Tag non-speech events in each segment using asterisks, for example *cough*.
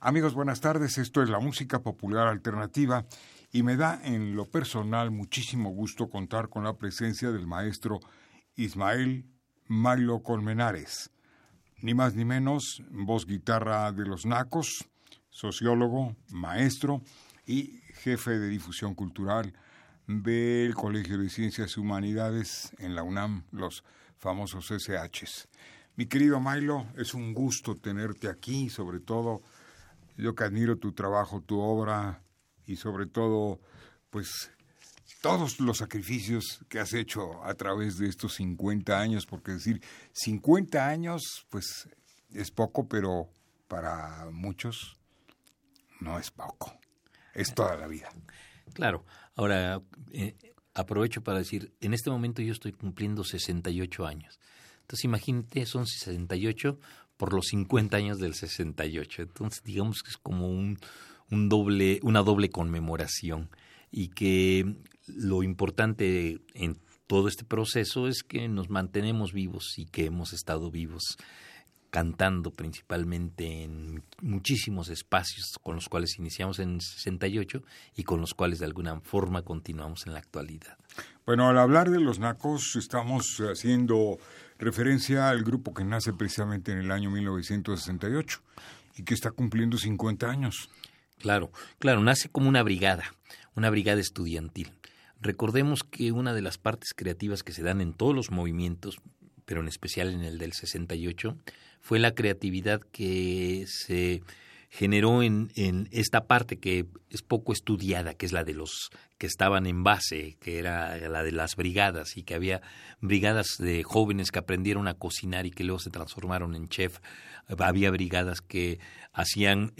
Amigos, buenas tardes. Esto es la música popular alternativa y me da en lo personal muchísimo gusto contar con la presencia del maestro Ismael Mario Colmenares. Ni más ni menos, voz guitarra de los Nacos, sociólogo, maestro y jefe de difusión cultural del Colegio de Ciencias y Humanidades en la UNAM, los famosos SHs. Mi querido Milo, es un gusto tenerte aquí, sobre todo yo que admiro tu trabajo, tu obra y sobre todo, pues, todos los sacrificios que has hecho a través de estos 50 años, porque decir 50 años, pues, es poco, pero para muchos no es poco, es toda la vida. Claro, ahora eh, aprovecho para decir, en este momento yo estoy cumpliendo 68 años. Entonces imagínate, son 68 por los 50 años del 68. Entonces, digamos que es como un, un doble, una doble conmemoración y que lo importante en todo este proceso es que nos mantenemos vivos y que hemos estado vivos cantando principalmente en muchísimos espacios con los cuales iniciamos en el 68 y con los cuales de alguna forma continuamos en la actualidad. Bueno, al hablar de los nacos estamos haciendo referencia al grupo que nace precisamente en el año 1968 y que está cumpliendo 50 años. Claro, claro, nace como una brigada, una brigada estudiantil. Recordemos que una de las partes creativas que se dan en todos los movimientos, pero en especial en el del 68, fue la creatividad que se generó en, en, esta parte que es poco estudiada, que es la de los que estaban en base, que era la de las brigadas, y que había brigadas de jóvenes que aprendieron a cocinar y que luego se transformaron en chef. Había brigadas que hacían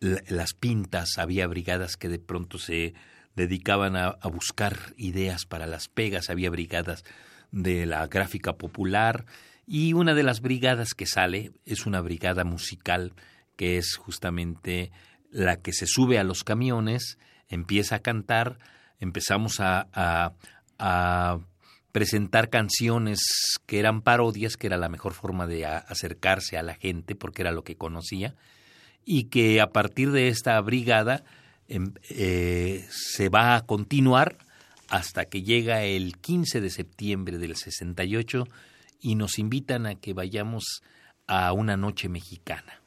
las pintas, había brigadas que de pronto se dedicaban a, a buscar ideas para las pegas, había brigadas de la gráfica popular, y una de las brigadas que sale es una brigada musical que es justamente la que se sube a los camiones, empieza a cantar, empezamos a, presentar canciones que eran parodias, que era la mejor forma de acercarse a la gente porque era lo que conocía, y que a partir de esta brigada em, eh, se va a continuar hasta que llega el 15 de septiembre del 68 y nos invitan a que vayamos a una noche mexicana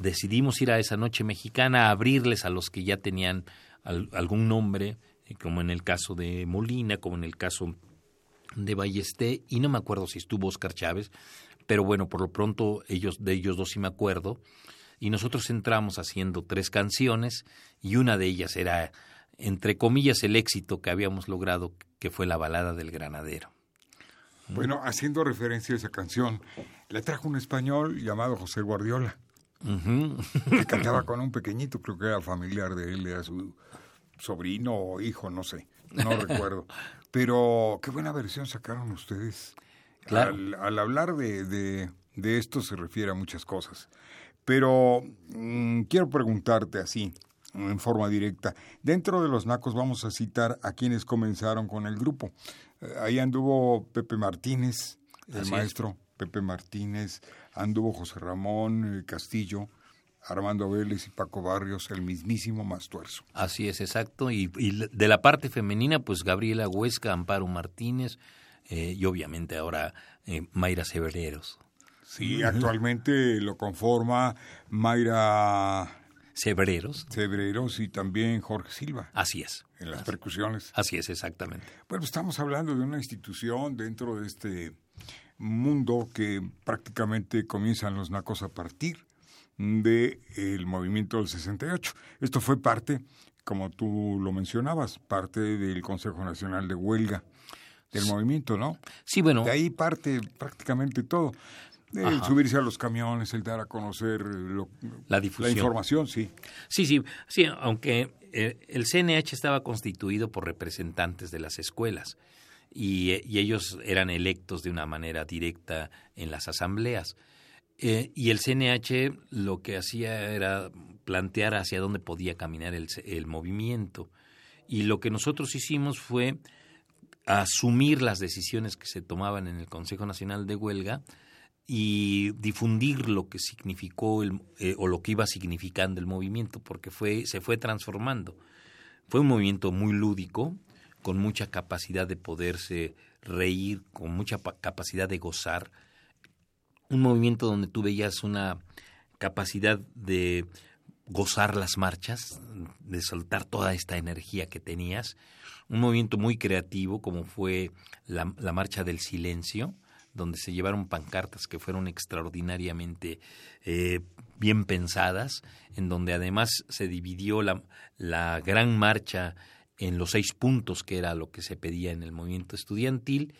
decidimos ir a esa noche mexicana a abrirles a los que ya tenían algún nombre, eh, como en el caso de Molina, como en el caso de Ballesté, y no me acuerdo si estuvo Oscar Chávez, pero bueno, por lo pronto ellos, de ellos dos sí me acuerdo, y nosotros entramos haciendo tres canciones, y una de ellas era, entre comillas, el éxito que habíamos logrado, que fue la balada del granadero. Bueno, haciendo referencia a esa canción, la trajo un español llamado José Guardiola *laughs* que cantaba con un pequeñito, creo que era familiar de él, era su sobrino o hijo, no sé, no *laughs* recuerdo. Pero qué buena versión sacaron ustedes. Claro. Al, hablar de, de, esto se refiere a muchas cosas. Pero mm, quiero preguntarte así, en forma directa. Dentro de los Nacos vamos a citar a quienes comenzaron con el grupo. Eh, ahí anduvo Pepe Martínez, el maestro Pepe Martínez, anduvo José Ramón eh, Castillo, Armando Vélez y Paco Barrios, el mismísimo Mastuerzo. Así es, exacto. Y, de la parte femenina, pues Gabriela Huesca, Amparo Martínez eh, y obviamente ahora eh, Mayra Severeros. Sí, actualmente lo conforma Mayra Cebreros. Cebreros y también Jorge Silva. Así es. En las percusiones. Así es, exactamente. Bueno, estamos hablando de una institución dentro de este mundo que prácticamente comienzan los nacos a partir del el movimiento del 68. Esto fue parte, como tú lo mencionabas, parte del Consejo Nacional de Huelga del movimiento, ¿no? Sí, bueno. De ahí parte prácticamente todo. El subirse a los camiones, el dar a conocer la difusión. La información, sí. Sí, sí, sí, aunque eh, el CNH estaba constituido por representantes de las escuelas y, y, ellos eran electos de una manera directa en las asambleas. Eh, y el CNH lo que hacía era plantear hacia dónde podía caminar el, el movimiento. Y lo que nosotros hicimos fue asumir las decisiones que se tomaban en el Consejo Nacional de Huelga y difundir lo que significó el, eh, o lo que iba significando el movimiento, porque fue, se fue transformando. Fue un movimiento muy lúdico, con mucha capacidad de poderse reír, con mucha capacidad de gozar. Un movimiento donde tú veías una capacidad de gozar las marchas, de soltar toda esta energía que tenías. Un movimiento muy creativo como fue la, Marcha del Silencio, donde se llevaron pancartas que fueron extraordinariamente eh, bien pensadas, en donde además se dividió la gran marcha en los seis puntos, que era lo que se pedía en el movimiento estudiantil,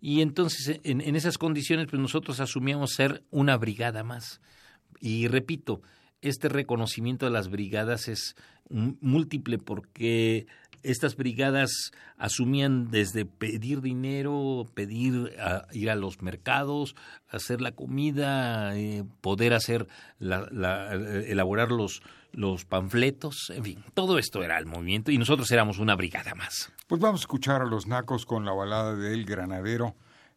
y entonces en, esas condiciones pues nosotros asumíamos ser una brigada más. Y repito, este reconocimiento de las brigadas es múltiple porque estas brigadas asumían desde pedir dinero, pedir ir a los mercados, hacer la comida, eh, poder hacer la, eh, elaborar los, los panfletos, en fin, todo esto era el movimiento y nosotros éramos una brigada más. Pues vamos a escuchar a los nacos con la balada del granadero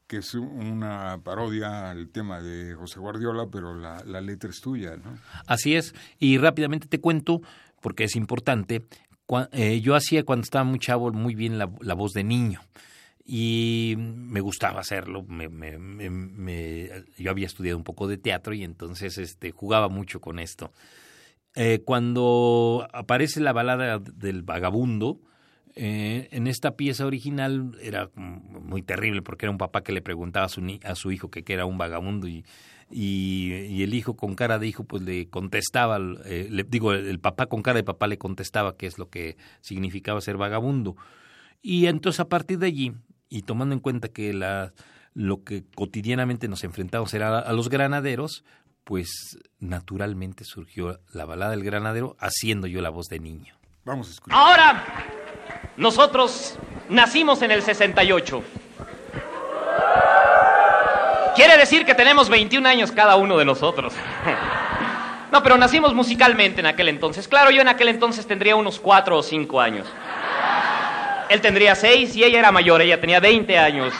que es una parodia al tema de José Guardiola, pero la, la, letra es tuya, ¿no? Así es, y rápidamente te cuento, porque es importante, eh, yo hacía cuando estaba muy chavo muy bien la, voz de niño y me gustaba hacerlo. Me, me, yo había estudiado un poco de teatro y entonces este, jugaba mucho con esto. Eh, cuando aparece la balada del vagabundo, eh, en esta pieza original era muy terrible porque era un papá que le preguntaba a su, a su hijo que, era un vagabundo y y, el hijo con cara de hijo pues le contestaba, eh, le, digo, el, papá con cara de papá le contestaba qué es lo que significaba ser vagabundo. Y entonces a partir de allí, y tomando en cuenta que la, lo que cotidianamente nos enfrentamos era a, los granaderos, pues naturalmente surgió la balada del granadero haciendo yo la voz de niño. Vamos a escuchar. Ahora, nosotros nacimos en el 68. Quiere decir que tenemos 21 años cada uno de nosotros. *laughs* No, pero nacimos musicalmente en aquel entonces. Claro, yo en aquel entonces tendría unos 4 o 5 años. Él tendría 6 y ella era mayor, ella tenía 20 años.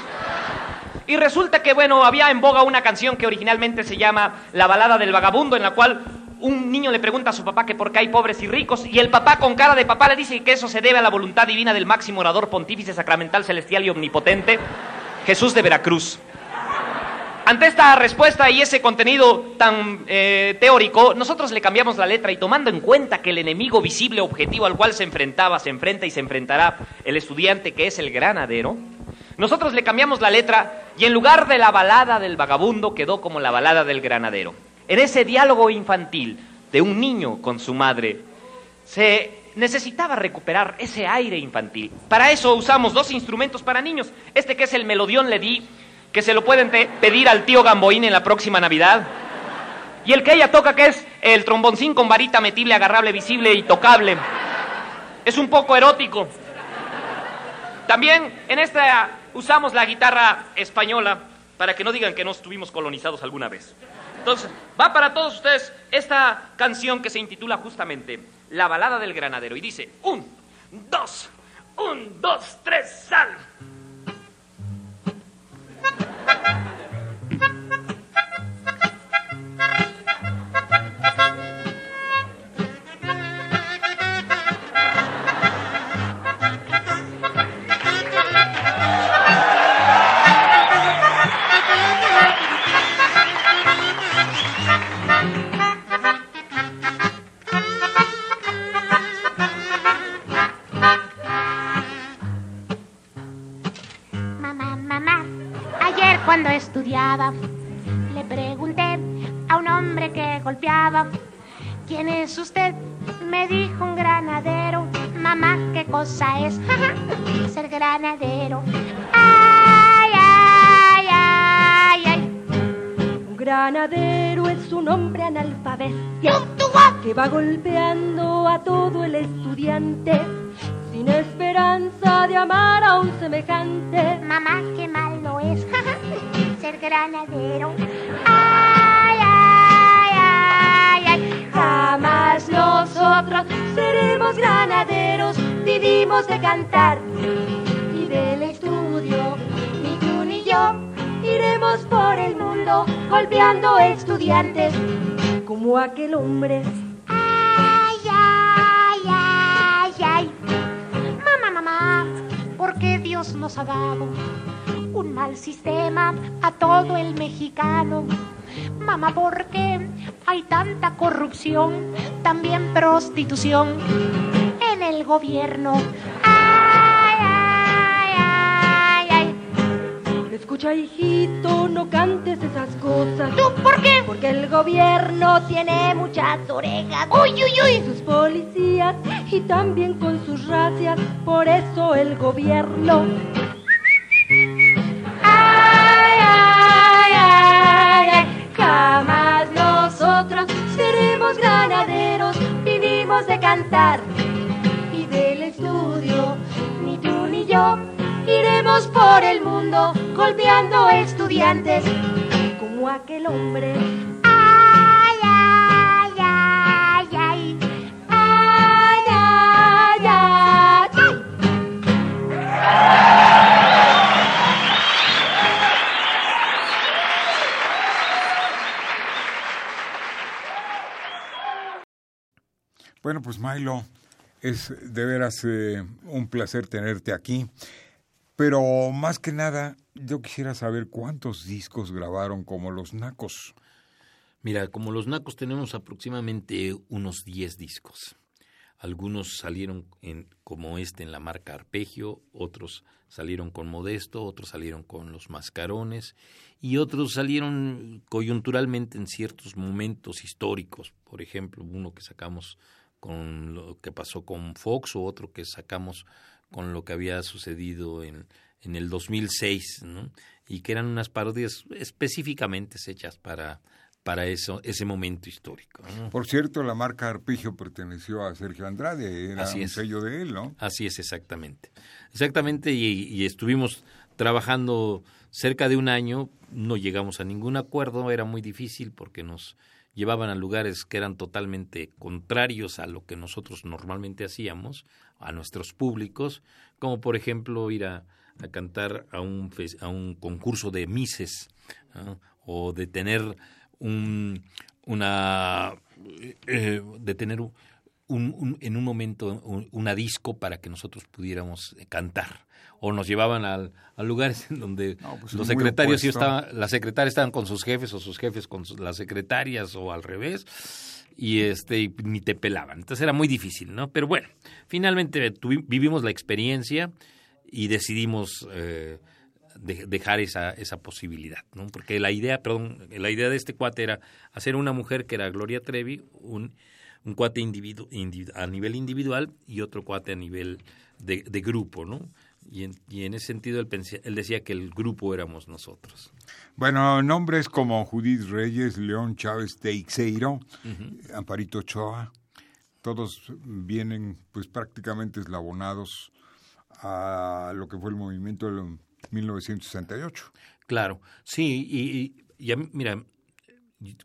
Y resulta que, bueno, había en boga una canción que originalmente se llama La balada del vagabundo, en la cual un niño le pregunta a su papá que por qué hay pobres y ricos, y el papá con cara de papá le dice que eso se debe a la voluntad divina del máximo orador pontífice sacramental celestial y omnipotente, Jesús de Veracruz. Ante esta respuesta y ese contenido tan eh, teórico, nosotros le cambiamos la letra y tomando en cuenta que el enemigo visible objetivo al cual se enfrentaba, se enfrenta y se enfrentará el estudiante que es el granadero, nosotros le cambiamos la letra y en lugar de la balada del vagabundo quedó como la balada del granadero. En ese diálogo infantil de un niño con su madre, se necesitaba recuperar ese aire infantil. Para eso usamos dos instrumentos para niños. Este que es el melodión le di que se lo pueden pedir al tío Gamboín en la próxima Navidad. Y el que ella toca, que es el tromboncín con varita metible, agarrable, visible y tocable. Es un poco erótico. También en esta usamos la guitarra española para que no digan que no estuvimos colonizados alguna vez. Entonces, va para todos ustedes esta canción que se intitula justamente La balada del granadero y dice, un, dos, un, dos, tres, sal. Le pregunté a un hombre que golpeaba, ¿quién es usted? Me dijo un granadero, mamá, ¿qué cosa es? Ser granadero. Ay, ay, ay, ay. Un granadero es un hombre analfabeto que va golpeando a todo el estudiante sin esperanza de amar a un semejante. Mamá, qué malo es granadero. Ay, ay, ay, ay. Jamás nosotros seremos granaderos, vivimos de cantar y del estudio. Ni tú ni yo iremos por el mundo golpeando estudiantes como aquel hombre. Ay, ay, ay, ay. Mamá, mamá, ¿por qué Dios nos ha dado un mal sistema a todo el mexicano? Mamá, ¿por qué hay tanta corrupción, también prostitución en el gobierno? Ay, ay, ay, ay. Escucha, hijito, no cantes esas cosas. ¿Tú por qué? Porque el gobierno tiene muchas orejas. Uy, uy, uy. Sus policías y también con sus racias. Por eso el gobierno. Y del estudio. Ni tú ni yo iremos por el mundo golpeando estudiantes como aquel hombre. Pues Milo, es de veras eh, un placer tenerte aquí. Pero más que nada, yo quisiera saber cuántos discos grabaron como los Nacos. Mira, como los Nacos tenemos aproximadamente unos 10 discos. Algunos salieron como este en la marca Arpegio, otros salieron con Modesto, otros salieron con los Mascarones y otros salieron coyunturalmente en ciertos momentos históricos. Por ejemplo, uno que sacamos con lo que pasó con Fox o otro que sacamos con lo que había sucedido en, en el 2006, ¿no? y que eran unas parodias específicamente hechas para, para eso, ese momento histórico. ¿no? Por cierto, la marca Arpegio perteneció a Sergio Andrade, era Así un es. sello de él, ¿no? Así es, exactamente. Exactamente, y, y estuvimos trabajando cerca de un año, no llegamos a ningún acuerdo, era muy difícil porque nos llevaban a lugares que eran totalmente contrarios a lo que nosotros normalmente hacíamos, a nuestros públicos, como por ejemplo ir a, a cantar a un, a un concurso de Mises, o de tener un, una, eh, de tener un, un- en un momento un- una disco para que nosotros pudiéramos eh, cantar. O nos llevaban al, a lugares en donde No, pues, los secretarios las secretarias estaban con sus jefes o sus jefes con sus- las secretarias o al revés y este y ni te pelaban. Entonces era muy difícil no pero bueno finalmente vivimos la experiencia y decidimos eh, de- dejar esa, esa posibilidad, ¿no? Porque la idea, perdón, la idea de este cuate era hacer una mujer que era Gloria Trevi, un, un cuate individu- individu- a nivel individual y otro cuate a nivel de, de grupo, ¿no? Y en, y en ese sentido él, pensé- él decía que el grupo éramos nosotros. Bueno, nombres como Judith Reyes, León Chávez Teixeiro, Amparito Ochoa, todos vienen pues prácticamente eslabonados a lo que fue el movimiento del 1968. Claro, sí, y, y- y a mí, mira,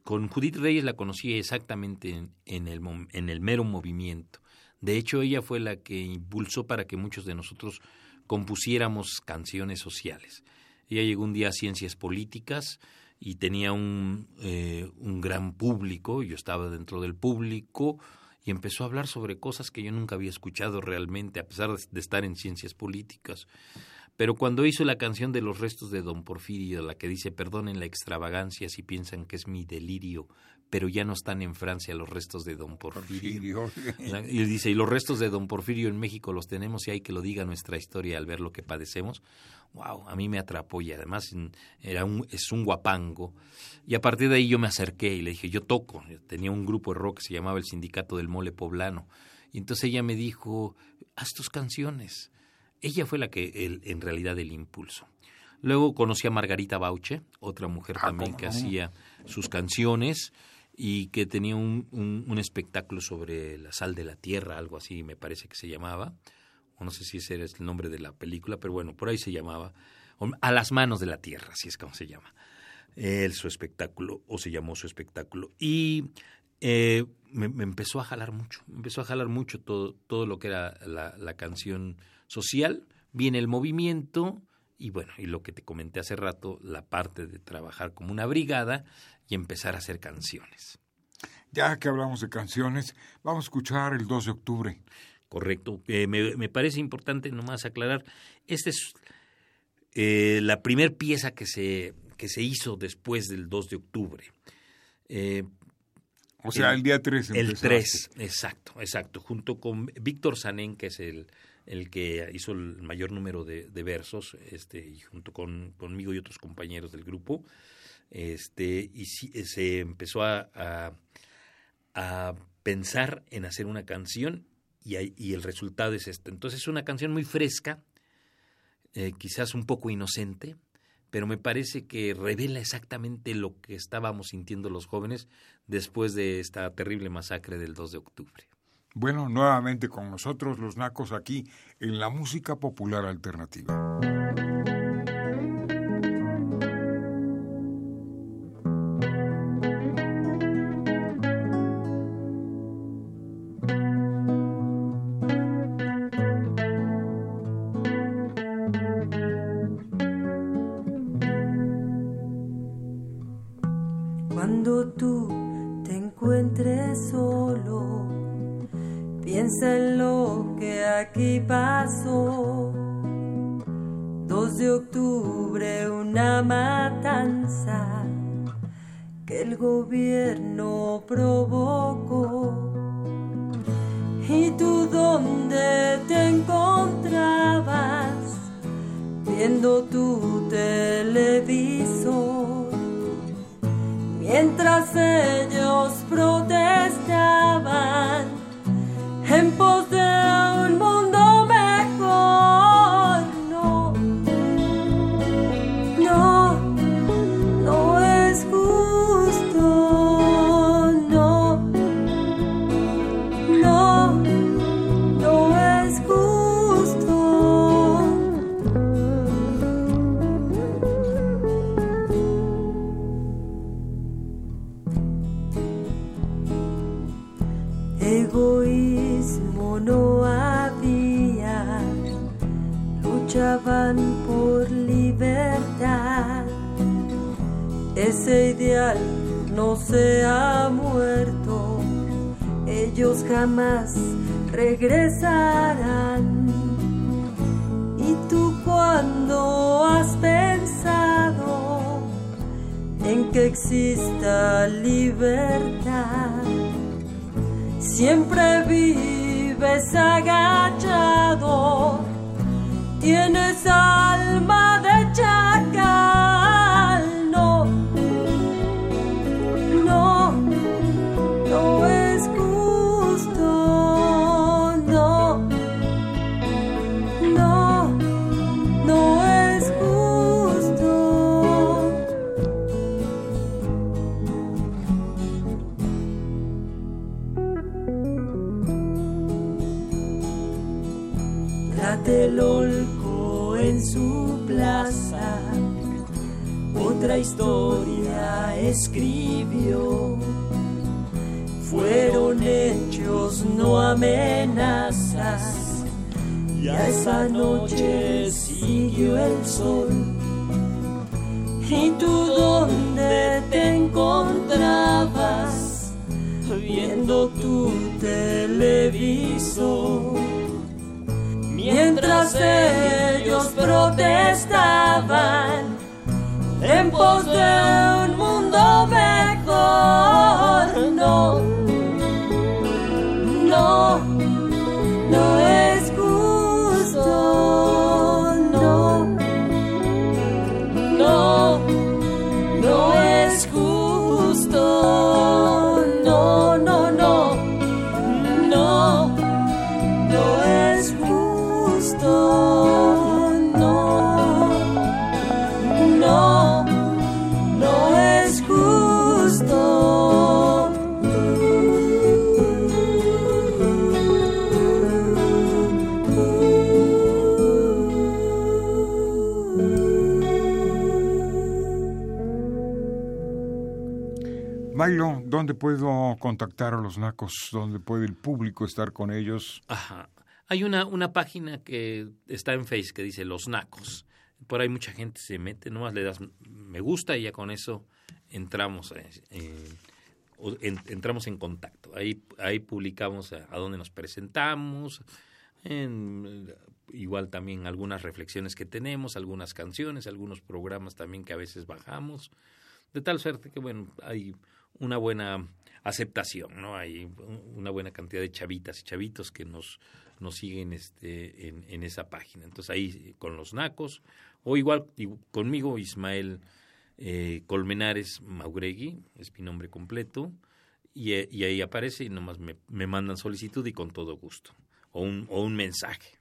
con Judith Reyes la conocí exactamente en, en el, en el mero movimiento. De hecho, ella fue la que impulsó para que muchos de nosotros compusiéramos canciones sociales. Ella llegó un día a Ciencias Políticas y tenía un, eh, un gran público, yo estaba dentro del público, y empezó a hablar sobre cosas que yo nunca había escuchado realmente, a pesar de estar en Ciencias Políticas. Pero cuando hizo la canción de los restos de Don Porfirio, la que dice perdonen la extravagancia si piensan que es mi delirio pero ya no están en Francia los restos de don Porfirio. *laughs* y dice, y los restos de don Porfirio en México los tenemos y hay que lo diga nuestra historia al ver lo que padecemos. Wow, a mí me atrapó y además era un, es un guapango. Y a partir de ahí yo me acerqué y le dije, yo toco. tenía un grupo de rock que se llamaba el Sindicato del Mole Poblano. Y entonces ella me dijo, haz tus canciones. Ella fue la que, en realidad, el impulso. Luego conocí a Margarita Bauche, otra mujer ah, también que hacía sus canciones y que tenía un, un, espectáculo sobre la sal de la tierra, algo así me parece que se llamaba. O no sé si ese era el nombre de la película, pero bueno, por ahí se llamaba. A las manos de la tierra, así es como se llama. Él, su espectáculo, o se llamó su espectáculo. Y eh, me, empezó a jalar mucho, me empezó a jalar mucho todo, todo lo que era la, la canción social. Viene el movimiento, y bueno, y lo que te comenté hace rato, la parte de trabajar como una brigada y empezar a hacer canciones. Ya que hablamos de canciones, vamos a escuchar el 2 de octubre. Correcto. Eh, me, parece importante nomás aclarar, esta es eh, la primer pieza que se, que se hizo después del 2 de octubre. Eh, o sea, el, día 3. El 3, exacto, exacto. Junto con Víctor Sanén, que es el, el que hizo el mayor número de, versos, este, y junto con, conmigo y otros compañeros del grupo, este, y se empezó a, a, pensar en hacer una canción y, y, el resultado es este. Entonces es una canción muy fresca, eh, quizás un poco inocente, pero me parece que revela exactamente lo que estábamos sintiendo los jóvenes después de esta terrible masacre del 2 de octubre. Bueno, nuevamente con nosotros los nacos aquí en la música popular alternativa. Mientras ellos protestaban en pos ¿dónde puedo contactar a los nacos? ¿Dónde puede el público estar con ellos? Ajá. Hay una, una página que está en Face que dice Los Nacos. Por ahí mucha gente se mete, nomás le das me gusta y ya con eso entramos, eh, entramos en contacto. Ahí, ahí publicamos a, dónde nos presentamos, igual también algunas reflexiones que tenemos, algunas canciones, algunos programas también que a veces bajamos. De tal suerte que, bueno, hay una buena aceptación, ¿no? Hay una buena cantidad de chavitas y chavitos que nos, nos siguen este, en, en esa página. Entonces ahí con los nacos, o igual conmigo, Ismael eh, Colmenares Mauregui, es mi nombre completo, y, y ahí aparece y nomás me, me, mandan solicitud y con todo gusto, o un, o un mensaje.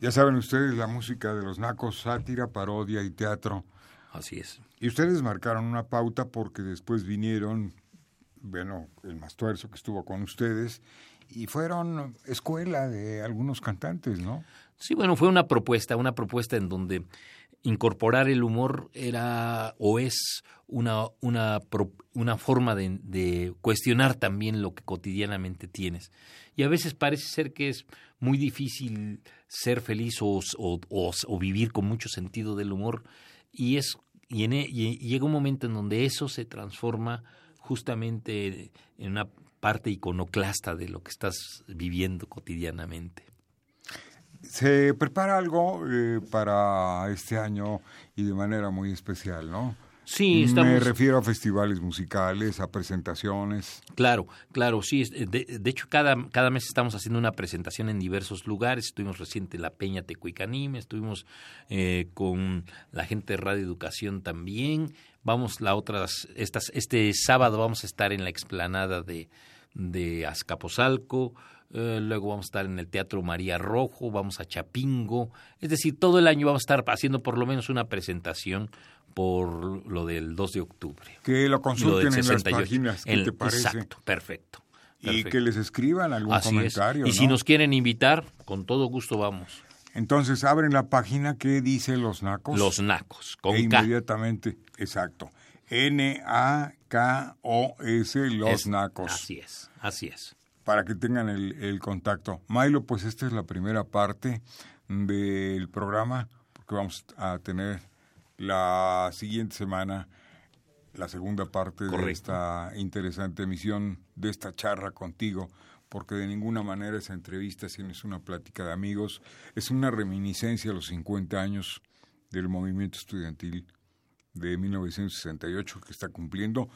Ya saben ustedes la música de los nacos, sátira, parodia y teatro Así es. Y ustedes marcaron una pauta porque después vinieron, bueno, el Mastuerzo que estuvo con ustedes, y fueron escuela de algunos cantantes, ¿no? Sí, bueno, fue una propuesta, una propuesta en donde incorporar el humor era o es una, una, una forma de, cuestionar también lo que cotidianamente tienes. Y a veces parece ser que es muy difícil ser feliz o, o, o vivir con mucho sentido del humor y es y, e, y, llega un momento en donde eso se transforma justamente en una parte iconoclasta de lo que estás viviendo cotidianamente. Se prepara algo eh, para este año y de manera muy especial, ¿no? Sí, Me refiero a festivales musicales, a presentaciones. Claro, claro, sí. De, hecho, cada, cada mes estamos haciendo una presentación en diversos lugares. Estuvimos reciente en la Peña Tecuicanime, estuvimos eh, con la gente de Radio Educación también. Vamos la otras, estas, este sábado vamos a estar en la explanada de, de Azcapotzalco. Eh, luego vamos a estar en el Teatro María Rojo, vamos a Chapingo, es decir, todo el año vamos a estar haciendo por lo menos una presentación por lo del 2 de octubre. Que lo consulten en las páginas, ¿qué te parece? Exacto, perfecto. Y que les escriban algún comentario. Y si nos quieren invitar, con todo gusto vamos. Entonces abren la página que dice Los Nacos. Los Nacos, con e inmediatamente, exacto. N-A-K-O-S, Los Nacos. Así es, así es. Para que tengan el, el contacto. Milo, pues esta es la primera parte del programa, porque vamos a tener la siguiente semana la segunda parte de esta interesante emisión, de esta charla contigo, porque de ninguna manera esa entrevista, si no es una plática de amigos, es una reminiscencia a los 50 años del movimiento estudiantil de 1968 que está cumpliendo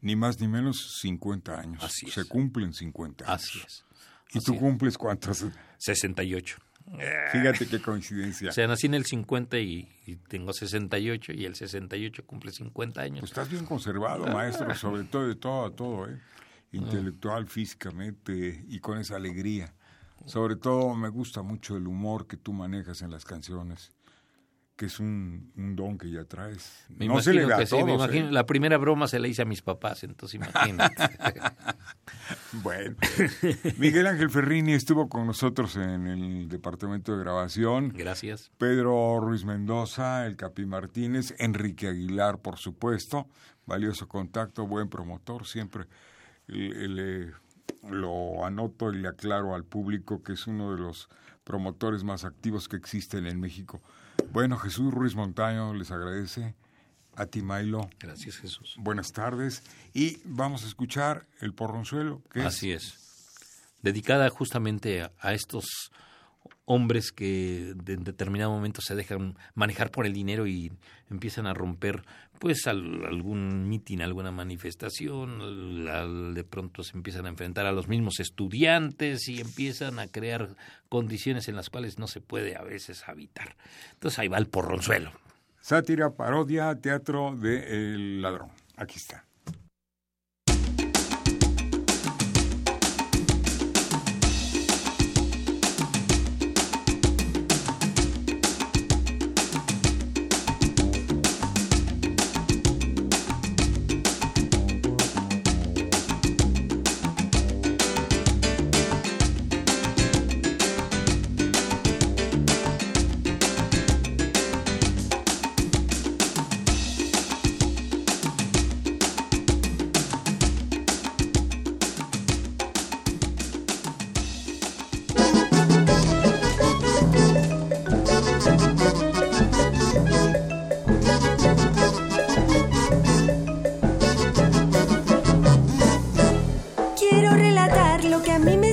ni más ni menos 50 años. Así Se cumplen 50 años. Así es. ¿Y tú cumples cuántos? 68. Fíjate qué coincidencia. O sea, nací en el 50 y, tengo 68 y el 68 cumple 50 años. Pues estás bien conservado, maestro, ah. sobre todo de todo a todo, ¿eh? Intelectual, físicamente y con esa alegría. Sobre todo me gusta mucho el humor que tú manejas en las canciones que es un, don que ya traes. no se le da a todos, ¿eh? La primera broma se la hice a mis papás, entonces imagínate. *laughs* bueno, *laughs* Miguel Ángel Ferrini estuvo con nosotros en el departamento de grabación. Gracias. Pedro Ruiz Mendoza, el Capi Martínez, Enrique Aguilar, por supuesto. Valioso contacto, buen promotor, siempre le, lo anoto y le aclaro al público que es uno de los promotores más activos que existen en México. Bueno, Jesús Ruiz Montaño les agradece. A ti, Mailo. Gracias, Jesús. Buenas tardes. Y vamos a escuchar El Porronzuelo. Así es. Dedicada justamente a, estos hombres que en determinado momento se dejan manejar por el dinero y empiezan a romper pues algún mitin, alguna manifestación, de pronto se empiezan a enfrentar a los mismos estudiantes y empiezan a crear condiciones en las cuales no se puede a veces habitar. Entonces ahí va el porronzuelo. Sátira, parodia, teatro de El Ladrón. Aquí está.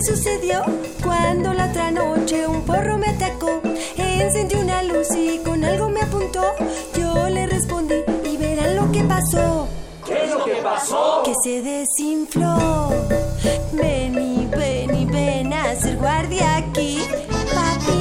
sucedió cuando la otra noche un porro me atacó. Encendí una luz y con algo me apuntó. Yo le respondí y verán lo que pasó. ¿Qué es lo que pasó? Que se desinfló. Ven y ven ven a ser guardia aquí, papi.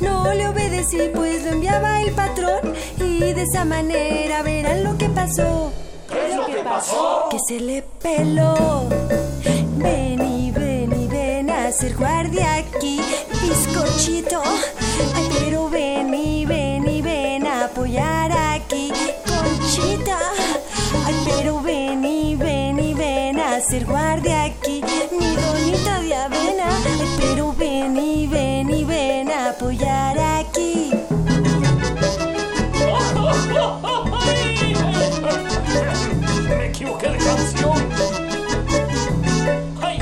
No le obedecí, pues lo enviaba el patrón. Y de esa manera verán lo que pasó. ¿Qué es lo que pasó? Que se le peló. Ven y ven y ven a ser guardia aquí, bizcochito. Ay, pero ven y ven y ven a apoyar aquí, conchita. Ay, pero ven y ven y ven a ser guardia aquí, apoyar aquí. Me equivoqué de canción. Ay.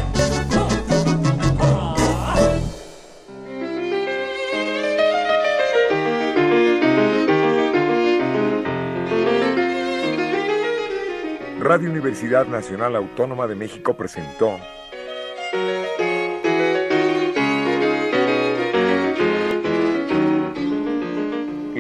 Radio Universidad Nacional Autónoma de México presentó